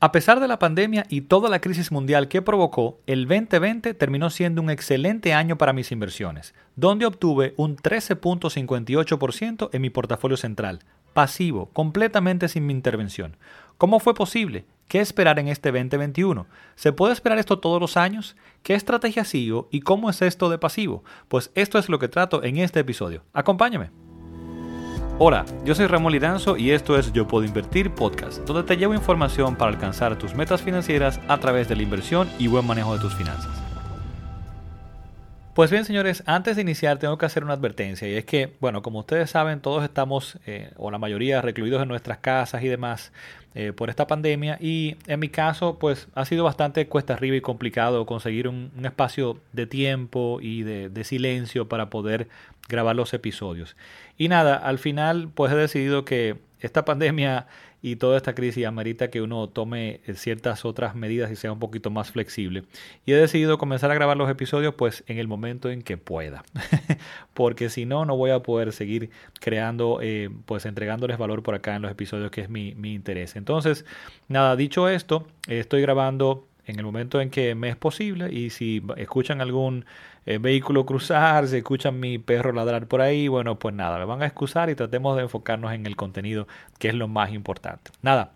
A pesar de la pandemia y toda la crisis mundial que provocó, el 2020 terminó siendo un excelente año para mis inversiones, donde obtuve un 13.58% en mi portafolio central, pasivo, completamente sin mi intervención. ¿Cómo fue posible? ¿Qué esperar en este 2021? ¿Se puede esperar esto todos los años? ¿Qué estrategia sigo y cómo es esto de pasivo? Pues esto es lo que trato en este episodio. Acompáñame. Hola, yo soy Ramón Liranzo y esto es Yo Puedo Invertir Podcast, donde te llevo información para alcanzar tus metas financieras a través de la inversión y buen manejo de tus finanzas. Pues bien, señores, antes de iniciar tengo que hacer una advertencia y es que, bueno, como ustedes saben, todos estamos, eh, o la mayoría, recluidos en nuestras casas y demás eh, por esta pandemia y en mi caso, pues ha sido bastante cuesta arriba y complicado conseguir un, espacio de tiempo y de silencio para poder grabar los episodios. Y nada, al final pues he decidido que esta pandemia y toda esta crisis amerita que uno tome ciertas otras medidas y sea un poquito más flexible. Y he decidido comenzar a grabar los episodios pues en el momento en que pueda. Porque si no, no voy a poder seguir creando, eh, pues entregándoles valor por acá en los episodios que es mi, mi interés. Entonces, nada, dicho esto, estoy grabando en el momento en que me es posible y si escuchan algún eh, vehículo cruzar, si escuchan mi perro ladrar por ahí, bueno, pues nada, me van a excusar y tratemos de enfocarnos en el contenido que es lo más importante. Nada,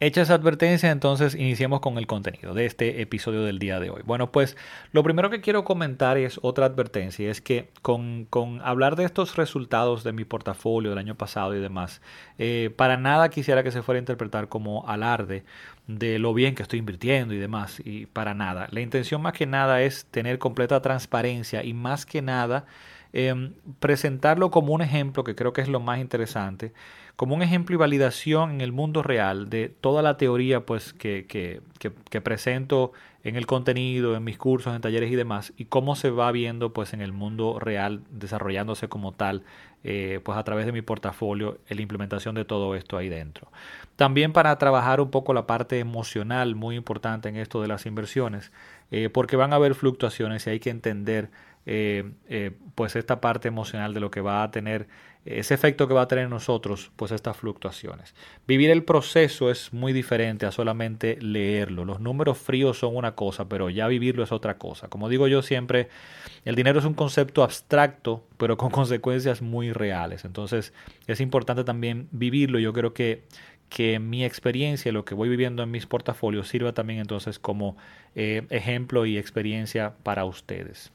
Hecha esa advertencia, entonces iniciemos con el contenido de este episodio del día de hoy. Bueno, pues lo primero que quiero comentar es otra advertencia, es que con, hablar de estos resultados de mi portafolio del año pasado y demás, eh, para nada quisiera que se fuera a interpretar como alarde de lo bien que estoy invirtiendo y demás, y para nada. La intención más que nada es tener completa transparencia y más que nada em, presentarlo como un ejemplo, que creo que es lo más interesante como un ejemplo y validación en el mundo real de toda la teoría pues, que, que, que, presento en el contenido, en mis cursos, en talleres y demás, y cómo se va viendo pues, en el mundo real desarrollándose como tal, eh, pues a través de mi portafolio, la implementación de todo esto ahí dentro. También para trabajar un poco la parte emocional muy importante en esto de las inversiones, eh, porque van a haber fluctuaciones y hay que entender eh, pues esta parte emocional de lo que va a tener ese efecto que va a tener en nosotros, pues estas fluctuaciones. Vivir el proceso es muy diferente a solamente leerlo. Los números fríos son una cosa, pero ya vivirlo es otra cosa. Como digo yo siempre, el dinero es un concepto abstracto, pero con consecuencias muy reales. Entonces es importante también vivirlo. Yo creo que que mi experiencia, lo que voy viviendo en mis portafolios, sirva también entonces como eh, ejemplo y experiencia para ustedes.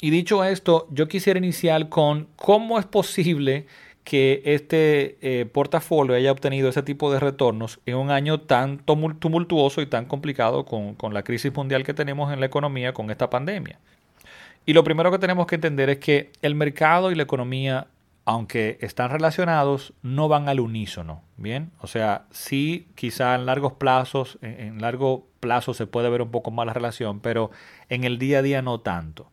Y dicho esto, yo quisiera iniciar con cómo es posible que este eh, portafolio haya obtenido ese tipo de retornos en un año tan tumultuoso y tan complicado con, con la crisis mundial que tenemos en la economía con esta pandemia. Y lo primero que tenemos que entender es que el mercado y la economía, aunque están relacionados, no van al unísono. Bien, o sea, sí, quizá en largos plazos, en, en largo plazo se puede ver un poco más la relación, pero en el día a día no tanto.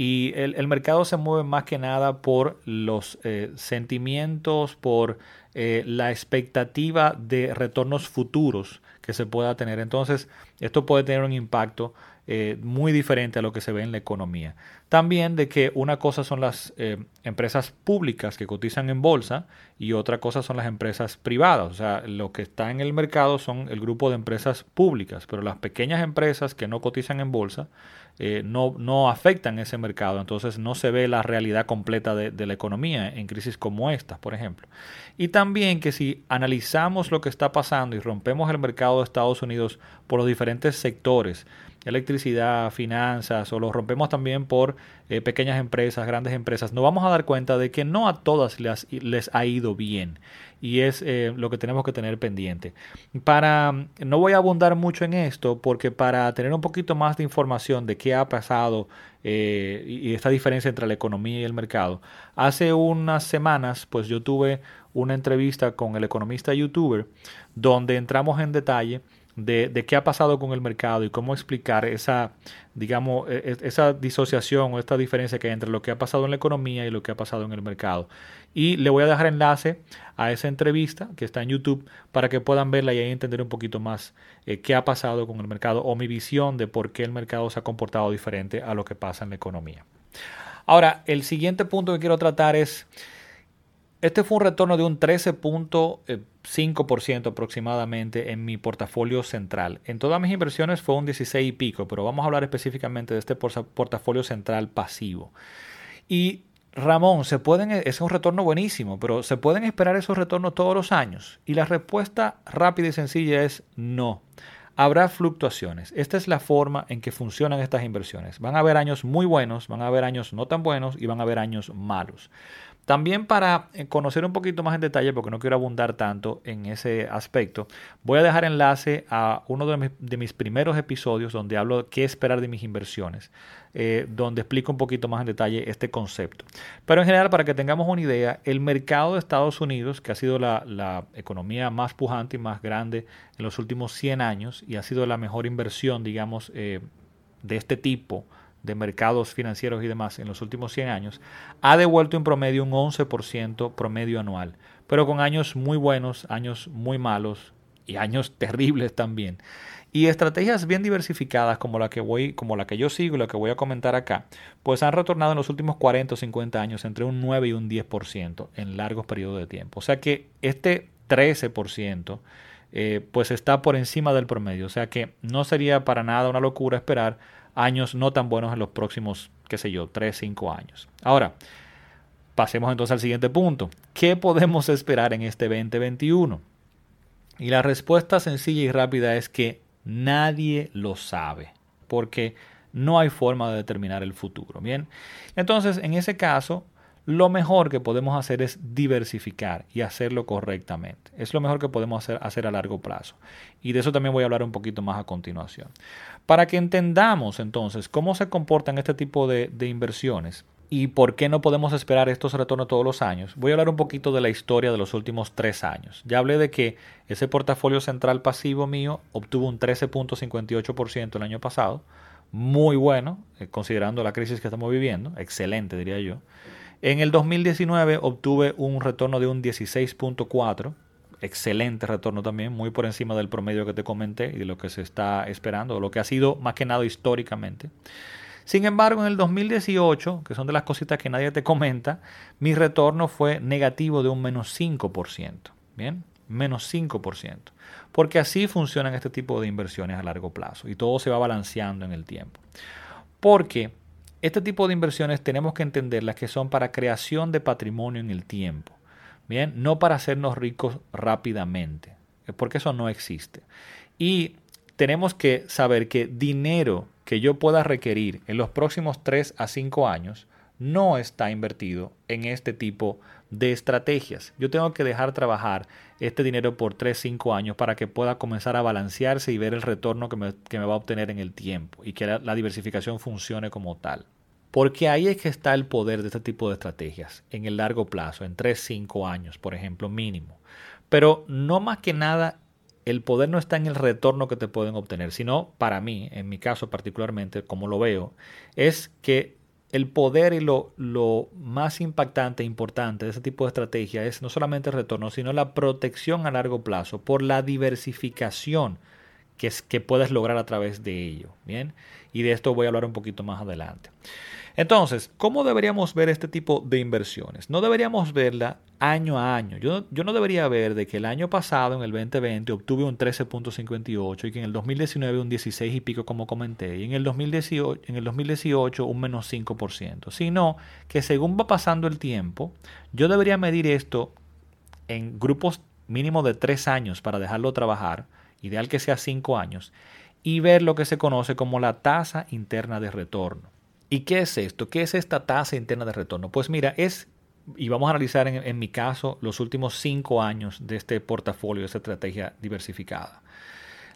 Y el, mercado se mueve más que nada por los eh, sentimientos, por eh, la expectativa de retornos futuros que se pueda tener. Entonces, esto puede tener un impacto eh, muy diferente a lo que se ve en la economía. También de que una cosa son las empresas públicas que cotizan en bolsa y otra cosa son las empresas privadas. O sea, lo que está en el mercado son el grupo de empresas públicas, pero las pequeñas empresas que no cotizan en bolsa eh, no, no afectan ese mercado. Entonces no se ve la realidad completa de, de la economía en crisis como esta, por ejemplo. Y también que si analizamos lo que está pasando y rompemos el mercado de Estados Unidos por los diferentes sectores, electricidad, finanzas, o lo rompemos también por eh, pequeñas empresas, grandes empresas, nos vamos a dar cuenta de que no a todas les, les ha ido bien. Y es eh, lo que tenemos que tener pendiente. Para, no voy a abundar mucho en esto, porque para tener un poquito más de información de qué ha pasado eh, y esta diferencia entre la economía y el mercado, hace unas semanas, pues yo tuve una entrevista con el economista youtuber, donde entramos en detalle de, qué ha pasado con el mercado y cómo explicar esa, digamos, e, e, esa disociación o esta diferencia que hay entre lo que ha pasado en la economía y lo que ha pasado en el mercado. Y le voy a dejar enlace a esa entrevista que está en YouTube para que puedan verla y entender un poquito más eh, qué ha pasado con el mercado o mi visión de por qué el mercado se ha comportado diferente a lo que pasa en la economía. Ahora, el siguiente punto que quiero tratar es este fue un retorno de un 13.5% aproximadamente en mi portafolio central. En todas mis inversiones fue un 16 y pico, pero vamos a hablar específicamente de este portafolio central pasivo. Y Ramón, se pueden, es un retorno buenísimo, pero ¿se pueden esperar esos retornos todos los años? Y la respuesta rápida y sencilla es no. Habrá fluctuaciones. Esta es la forma en que funcionan estas inversiones. Van a haber años muy buenos, van a haber años no tan buenos y van a haber años malos. También para eh, conocer un poquito más en detalle, porque no quiero abundar tanto en ese aspecto, voy a dejar enlace a uno de mis, primeros episodios donde hablo de qué esperar de mis inversiones, eh, donde explico un poquito más en detalle este concepto. Pero en general, para que tengamos una idea, el mercado de Estados Unidos, que ha sido la, economía más pujante y más grande en los últimos 100 años y ha sido la mejor inversión, digamos, eh, de este tipo, de mercados financieros y demás en los últimos 100 años, ha devuelto en promedio un 11% promedio anual, pero con años muy buenos, años muy malos y años terribles también. Y estrategias bien diversificadas como la que voy, como la que yo sigo y la que voy a comentar acá, pues han retornado en los últimos 40 o 50 años entre un 9 y un 10% en largos periodos de tiempo. O sea que este 13% eh, pues está por encima del promedio. O sea que no sería para nada una locura esperar años no tan buenos en los próximos, qué sé yo, 3, 5 años. Ahora, pasemos entonces al siguiente punto. ¿Qué podemos esperar en este 2021? Y la respuesta sencilla y rápida es que nadie lo sabe, porque no hay forma de determinar el futuro. Bien, entonces en ese caso, lo mejor que podemos hacer es diversificar y hacerlo correctamente. Es lo mejor que podemos hacer, hacer, a largo plazo. Y de eso también voy a hablar un poquito más a continuación. Para que entendamos entonces cómo se comportan este tipo de, inversiones y por qué no podemos esperar estos retornos todos los años, voy a hablar un poquito de la historia de los últimos tres años. Ya hablé de que ese portafolio central pasivo mío obtuvo un 13.58% el año pasado. Muy bueno, eh, considerando la crisis que estamos viviendo. Excelente, diría yo. En el 2019 obtuve un retorno de un 16.4, excelente retorno también, muy por encima del promedio que te comenté y de lo que se está esperando, lo que ha sido más que nada históricamente. Sin embargo, en el 2018, que son de las cositas que nadie te comenta, mi retorno fue negativo de un menos 5%. Bien, menos 5%. Porque así funcionan este tipo de inversiones a largo plazo y todo se va balanceando en el tiempo. Porque este tipo de inversiones tenemos que entenderlas que son para creación de patrimonio en el tiempo. Bien, no para hacernos ricos rápidamente, porque eso no existe. Y tenemos que saber que dinero que yo pueda requerir en los próximos 3 a 5 años no está invertido en este tipo de estrategias. Yo tengo que dejar trabajar este dinero por 3, 5 años para que pueda comenzar a balancearse y ver el retorno que me, va a obtener en el tiempo y que la, diversificación funcione como tal. Porque ahí es que está el poder de este tipo de estrategias, en el largo plazo, en 3, 5 años, por ejemplo, mínimo. Pero no más que nada, el poder no está en el retorno que te pueden obtener, sino para mí, en mi caso particularmente, como lo veo, es que el poder y lo, lo, más impactante e importante de ese tipo de estrategia es no solamente el retorno, sino la protección a largo plazo por la diversificación que, es, que puedes lograr a través de ello. Bien, y de esto voy a hablar un poquito más adelante. Entonces, ¿cómo deberíamos ver este tipo de inversiones? No deberíamos verla año a año. Yo, yo no debería ver de que el año pasado, en el 2020, obtuve un 13.58 y que en el 2019 un 16 y pico, como comenté, y en el 2018, en el 2018 un menos 5%, sino que según va pasando el tiempo, yo debería medir esto en grupos mínimo de 3 años para dejarlo trabajar, ideal que sea 5 años, y ver lo que se conoce como la tasa interna de retorno. ¿Y qué es esto? ¿Qué es esta tasa interna de retorno? Pues mira, es, y vamos a analizar en, mi caso los últimos cinco años de este portafolio, de esta estrategia diversificada.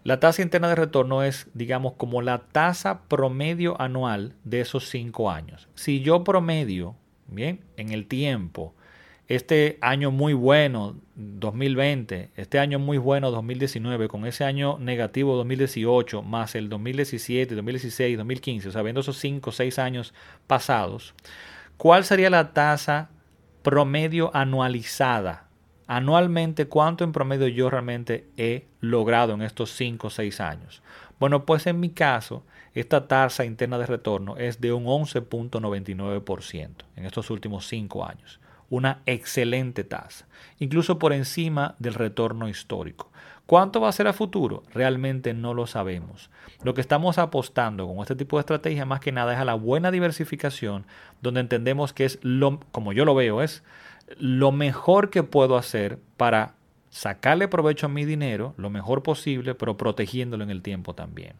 La tasa interna de retorno es, digamos, como la tasa promedio anual de esos cinco años. Si yo promedio, bien, en el tiempo, este año muy bueno 2020, este año muy bueno 2019, con ese año negativo 2018, más el 2017, 2016, 2015, o sea, viendo esos 5 o 6 años pasados, ¿cuál sería la tasa promedio anualizada? Anualmente, ¿cuánto en promedio yo realmente he logrado en estos 5 o 6 años? Bueno, pues en mi caso, esta tasa interna de retorno es de un 11.99% en estos últimos 5 años una excelente tasa, incluso por encima del retorno histórico. ¿Cuánto va a ser a futuro? Realmente no lo sabemos. Lo que estamos apostando con este tipo de estrategia más que nada es a la buena diversificación, donde entendemos que es lo, como yo lo veo, es lo mejor que puedo hacer para sacarle provecho a mi dinero lo mejor posible, pero protegiéndolo en el tiempo también.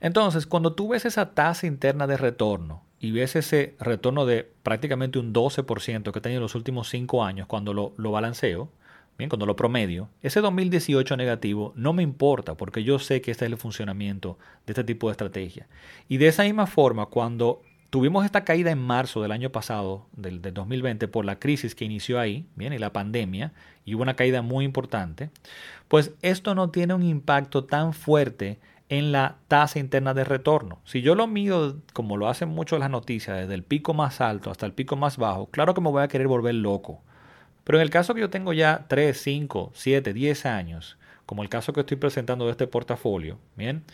Entonces, cuando tú ves esa tasa interna de retorno y ves ese retorno de prácticamente un 12% que he tenido en los últimos 5 años cuando lo, lo balanceo, bien, cuando lo promedio, ese 2018 negativo no me importa porque yo sé que este es el funcionamiento de este tipo de estrategia. Y de esa misma forma, cuando tuvimos esta caída en marzo del año pasado, del, 2020, por la crisis que inició ahí, bien, y la pandemia, y hubo una caída muy importante, pues esto no tiene un impacto tan fuerte en la tasa interna de retorno. Si yo lo mido como lo hacen mucho las noticias, desde el pico más alto hasta el pico más bajo, claro que me voy a querer volver loco. Pero en el caso que yo tengo ya 3, 5, 7, 10 años, como el caso que estoy presentando de este portafolio, bien,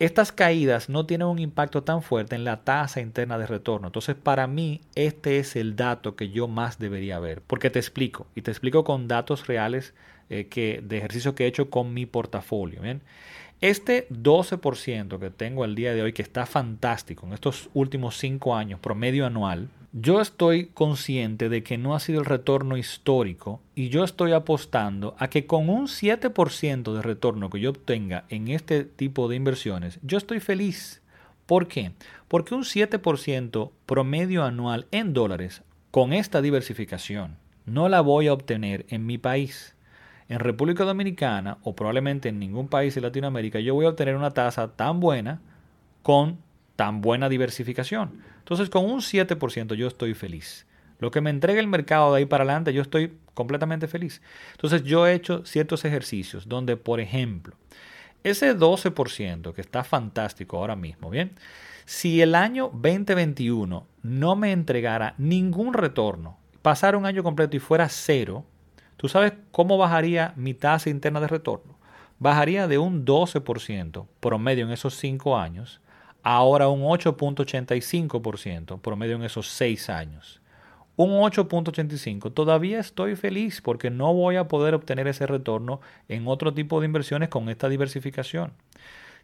estas caídas no tienen un impacto tan fuerte en la tasa interna de retorno. Entonces, para mí, este es el dato que yo más debería ver. Porque te explico, y te explico con datos reales eh, que, de ejercicio que he hecho con mi portafolio. ¿bien? Este 12% que tengo el día de hoy, que está fantástico en estos últimos 5 años, promedio anual, yo estoy consciente de que no ha sido el retorno histórico y yo estoy apostando a que con un 7% de retorno que yo obtenga en este tipo de inversiones, yo estoy feliz. ¿Por qué? Porque un 7% promedio anual en dólares con esta diversificación no la voy a obtener en mi país. En República Dominicana o probablemente en ningún país de Latinoamérica yo voy a obtener una tasa tan buena con tan buena diversificación. Entonces, con un 7% yo estoy feliz. Lo que me entrega el mercado de ahí para adelante, yo estoy completamente feliz. Entonces, yo he hecho ciertos ejercicios donde, por ejemplo, ese 12% que está fantástico ahora mismo, ¿bien? Si el año 2021 no me entregara ningún retorno, pasara un año completo y fuera cero, ¿tú sabes cómo bajaría mi tasa interna de retorno? Bajaría de un 12% promedio en esos 5 años ahora un 8.85% promedio en esos 6 años. Un 8.85. Todavía estoy feliz porque no voy a poder obtener ese retorno en otro tipo de inversiones con esta diversificación.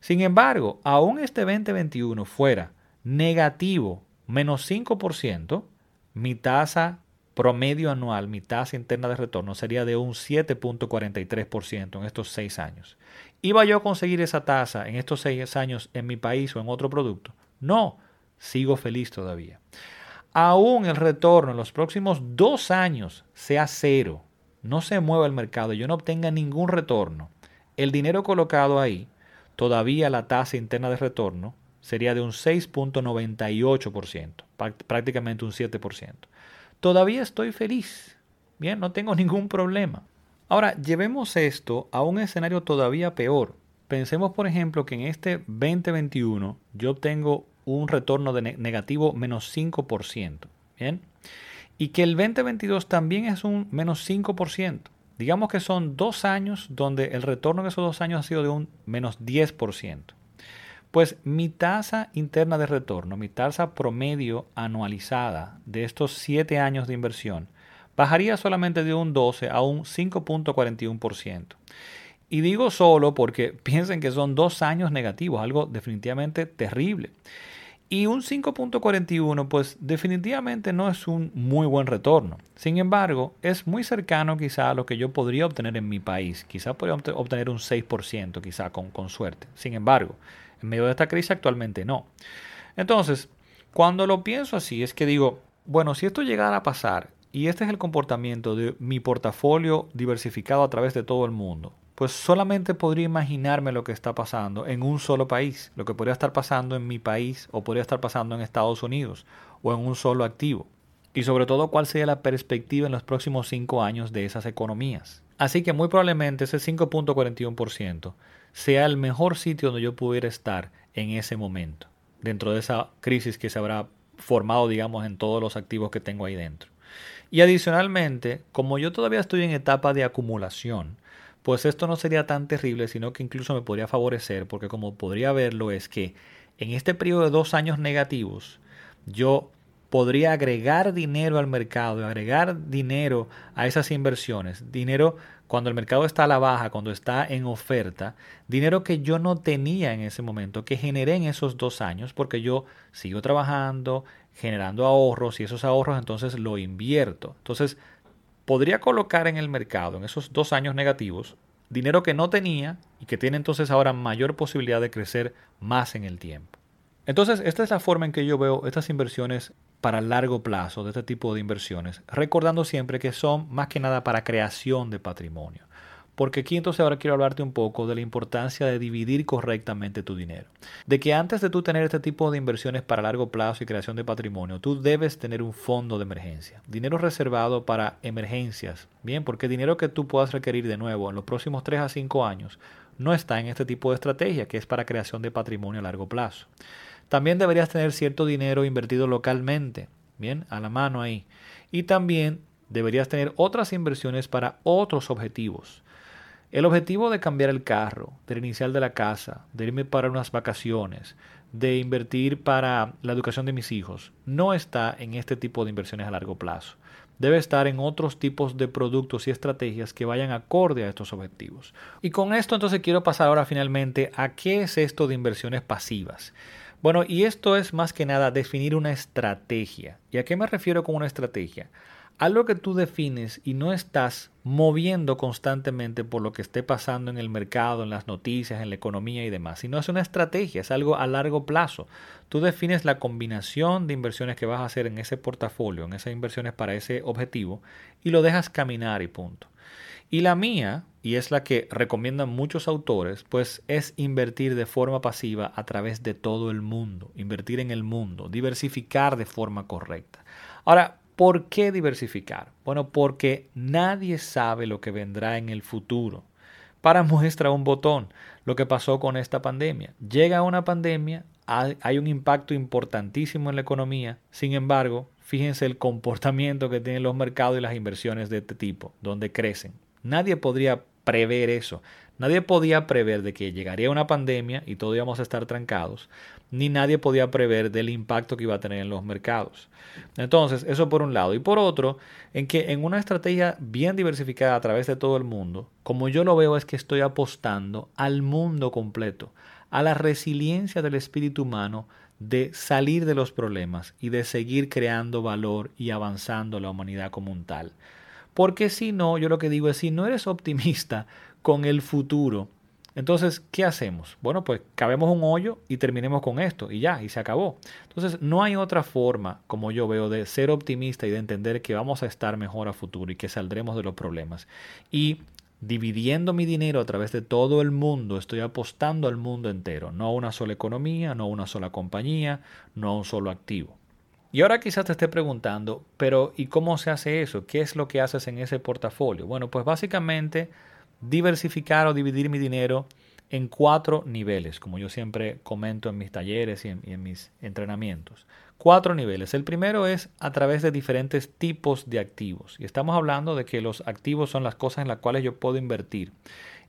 Sin embargo, aún este 2021 fuera negativo, menos 5%, mi tasa promedio anual, mi tasa interna de retorno sería de un 7.43% en estos 6 años. ¿Iba yo a conseguir esa tasa en estos seis años en mi país o en otro producto? No, sigo feliz todavía. Aún el retorno en los próximos dos años sea cero, no se mueva el mercado y yo no obtenga ningún retorno, el dinero colocado ahí, todavía la tasa interna de retorno sería de un 6.98%, prácticamente un 7%. Todavía estoy feliz. Bien, no tengo ningún problema. Ahora, llevemos esto a un escenario todavía peor. Pensemos, por ejemplo, que en este 2021 yo obtengo un retorno de negativo menos 5%. ¿bien? Y que el 2022 también es un menos 5%. Digamos que son dos años donde el retorno en esos dos años ha sido de un menos 10%. Pues mi tasa interna de retorno, mi tasa promedio anualizada de estos siete años de inversión, bajaría solamente de un 12 a un 5.41%. Y digo solo porque piensen que son dos años negativos, algo definitivamente terrible. Y un 5.41 pues definitivamente no es un muy buen retorno. Sin embargo, es muy cercano quizá a lo que yo podría obtener en mi país. Quizá podría obtener un 6% quizá con, con suerte. Sin embargo, en medio de esta crisis actualmente no. Entonces, cuando lo pienso así es que digo, bueno, si esto llegara a pasar y este es el comportamiento de mi portafolio diversificado a través de todo el mundo, pues solamente podría imaginarme lo que está pasando en un solo país, lo que podría estar pasando en mi país o podría estar pasando en Estados Unidos o en un solo activo. Y sobre todo cuál sería la perspectiva en los próximos cinco años de esas economías. Así que muy probablemente ese 5.41% sea el mejor sitio donde yo pudiera estar en ese momento, dentro de esa crisis que se habrá formado, digamos, en todos los activos que tengo ahí dentro. Y adicionalmente, como yo todavía estoy en etapa de acumulación, pues esto no sería tan terrible, sino que incluso me podría favorecer, porque como podría verlo es que en este periodo de dos años negativos, yo podría agregar dinero al mercado, agregar dinero a esas inversiones, dinero cuando el mercado está a la baja, cuando está en oferta, dinero que yo no tenía en ese momento, que generé en esos dos años, porque yo sigo trabajando, generando ahorros y esos ahorros entonces lo invierto. Entonces, podría colocar en el mercado, en esos dos años negativos, dinero que no tenía y que tiene entonces ahora mayor posibilidad de crecer más en el tiempo. Entonces, esta es la forma en que yo veo estas inversiones para largo plazo, de este tipo de inversiones, recordando siempre que son más que nada para creación de patrimonio. Porque aquí entonces ahora quiero hablarte un poco de la importancia de dividir correctamente tu dinero. De que antes de tú tener este tipo de inversiones para largo plazo y creación de patrimonio, tú debes tener un fondo de emergencia. Dinero reservado para emergencias. Bien, porque dinero que tú puedas requerir de nuevo en los próximos 3 a 5 años no está en este tipo de estrategia que es para creación de patrimonio a largo plazo. También deberías tener cierto dinero invertido localmente. Bien, a la mano ahí. Y también deberías tener otras inversiones para otros objetivos. El objetivo de cambiar el carro, del inicial de la casa, de irme para unas vacaciones, de invertir para la educación de mis hijos, no está en este tipo de inversiones a largo plazo. Debe estar en otros tipos de productos y estrategias que vayan acorde a estos objetivos. Y con esto entonces quiero pasar ahora finalmente a qué es esto de inversiones pasivas. Bueno, y esto es más que nada definir una estrategia. ¿Y a qué me refiero con una estrategia? Algo que tú defines y no estás moviendo constantemente por lo que esté pasando en el mercado, en las noticias, en la economía y demás, sino es una estrategia, es algo a largo plazo. Tú defines la combinación de inversiones que vas a hacer en ese portafolio, en esas inversiones para ese objetivo y lo dejas caminar y punto. Y la mía, y es la que recomiendan muchos autores, pues es invertir de forma pasiva a través de todo el mundo, invertir en el mundo, diversificar de forma correcta. Ahora, ¿Por qué diversificar? Bueno, porque nadie sabe lo que vendrá en el futuro. Para muestra un botón lo que pasó con esta pandemia. Llega una pandemia, hay un impacto importantísimo en la economía, sin embargo, fíjense el comportamiento que tienen los mercados y las inversiones de este tipo, donde crecen. Nadie podría prever eso. Nadie podía prever de que llegaría una pandemia y todos íbamos a estar trancados, ni nadie podía prever del impacto que iba a tener en los mercados. Entonces, eso por un lado. Y por otro, en que en una estrategia bien diversificada a través de todo el mundo, como yo lo veo es que estoy apostando al mundo completo, a la resiliencia del espíritu humano de salir de los problemas y de seguir creando valor y avanzando la humanidad como un tal. Porque si no, yo lo que digo es, si no eres optimista con el futuro, entonces, ¿qué hacemos? Bueno, pues cabemos un hoyo y terminemos con esto y ya, y se acabó. Entonces, no hay otra forma, como yo veo, de ser optimista y de entender que vamos a estar mejor a futuro y que saldremos de los problemas. Y dividiendo mi dinero a través de todo el mundo, estoy apostando al mundo entero, no a una sola economía, no a una sola compañía, no a un solo activo. Y ahora quizás te esté preguntando, pero ¿y cómo se hace eso? ¿Qué es lo que haces en ese portafolio? Bueno, pues básicamente diversificar o dividir mi dinero en cuatro niveles, como yo siempre comento en mis talleres y en, mis entrenamientos. Cuatro niveles. El primero es a través de diferentes tipos de activos. Y estamos hablando de que los activos son las cosas en las cuales yo puedo invertir.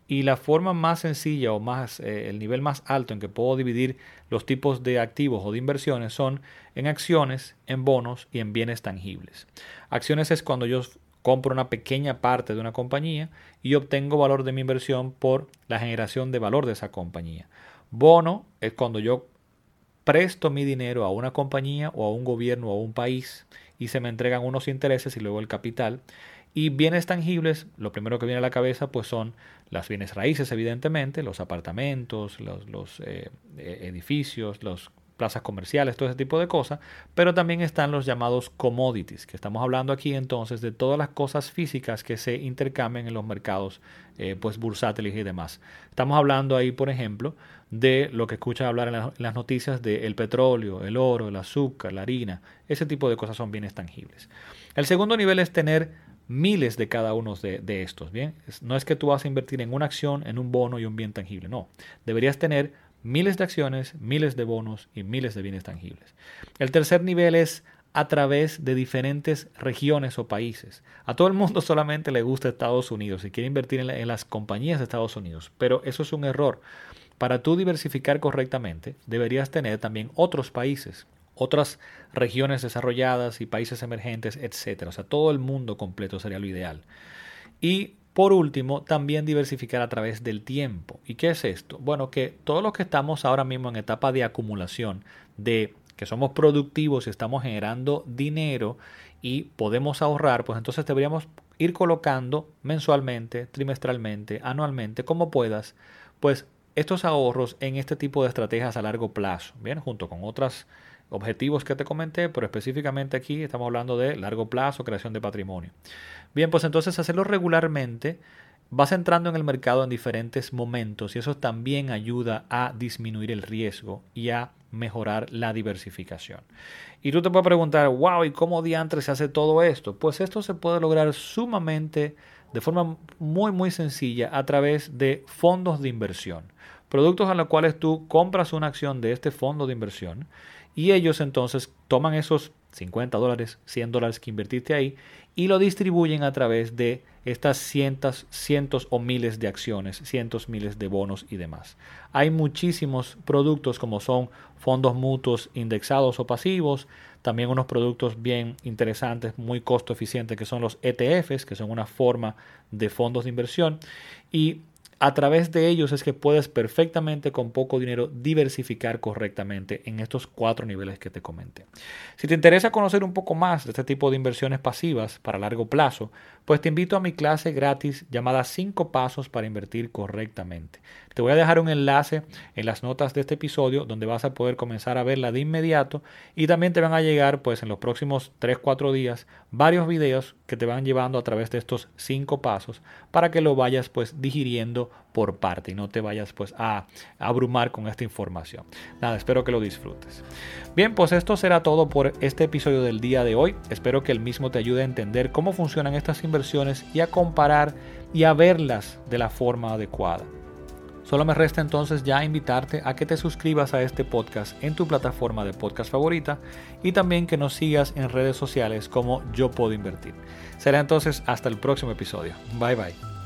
Y la forma más sencilla o más, eh, el nivel más alto en que puedo dividir los tipos de activos o de inversiones son en acciones, en bonos y en bienes tangibles. Acciones es cuando yo compro una pequeña parte de una compañía y obtengo valor de mi inversión por la generación de valor de esa compañía. Bono es cuando yo presto mi dinero a una compañía o a un gobierno o a un país y se me entregan unos intereses y luego el capital. Y bienes tangibles, lo primero que viene a la cabeza pues son las bienes raíces, evidentemente, los apartamentos, los, eh, eh, edificios, los plazas comerciales, todo ese tipo de cosas, pero también están los llamados commodities, que estamos hablando aquí entonces de todas las cosas físicas que se intercambian en los mercados eh, pues bursátiles y demás. Estamos hablando ahí, por ejemplo, de lo que escuchas hablar en, las noticias del petróleo, el oro, el azúcar, la harina, ese tipo de cosas son bienes tangibles. El segundo nivel es tener miles de cada uno de, de estos, ¿bien? No es que tú vas a invertir en una acción, en un bono y un bien tangible, no. Deberías tener miles de acciones, miles de bonos y miles de bienes tangibles. El tercer nivel es a través de diferentes regiones o países. A todo el mundo solamente le gusta Estados Unidos y quiere invertir en, las compañías de Estados Unidos, pero eso es un error. Para tú diversificar correctamente, deberías tener también otros países, otras regiones desarrolladas y países emergentes, etc. O sea, todo el mundo completo sería lo ideal. Y por último, también diversificar a través del tiempo. ¿Y qué es esto? Bueno, que todos los que estamos ahora mismo en etapa de acumulación, de que somos productivos y estamos generando dinero y podemos ahorrar, pues entonces deberíamos ir colocando mensualmente, trimestralmente, anualmente, como puedas, pues estos ahorros en este tipo de estrategias a largo plazo, bien, junto con otros objetivos que te comenté, pero específicamente aquí estamos hablando de largo plazo, creación de patrimonio. Bien, pues entonces hacerlo regularmente vas entrando en el mercado en diferentes momentos y eso también ayuda a disminuir el riesgo y a mejorar la diversificación. Y tú te puedes preguntar, wow, ¿y cómo diantre se hace todo esto? Pues esto se puede lograr sumamente de forma muy muy sencilla a través de fondos de inversión. Productos a los cuales tú compras una acción de este fondo de inversión y ellos entonces toman esos 50 dólares, 100 dólares que invertiste ahí y lo distribuyen a través de estas cientos, cientos o miles de acciones, cientos, miles de bonos y demás. Hay muchísimos productos como son fondos mutuos indexados o pasivos, también unos productos bien interesantes, muy costo eficientes que son los ETFs, que son una forma de fondos de inversión y a través de ellos es que puedes perfectamente con poco dinero diversificar correctamente en estos cuatro niveles que te comenté. Si te interesa conocer un poco más de este tipo de inversiones pasivas para largo plazo, pues te invito a mi clase gratis llamada 5 pasos para invertir correctamente. Te voy a dejar un enlace en las notas de este episodio donde vas a poder comenzar a verla de inmediato y también te van a llegar pues en los próximos 3-4 días varios videos que te van llevando a través de estos 5 pasos para que lo vayas pues digiriendo por parte y no te vayas pues a abrumar con esta información. Nada, espero que lo disfrutes. Bien, pues esto será todo por este episodio del día de hoy. Espero que el mismo te ayude a entender cómo funcionan estas inversiones y a comparar y a verlas de la forma adecuada. Solo me resta entonces ya invitarte a que te suscribas a este podcast en tu plataforma de podcast favorita y también que nos sigas en redes sociales como Yo Puedo Invertir. Será entonces hasta el próximo episodio. Bye bye.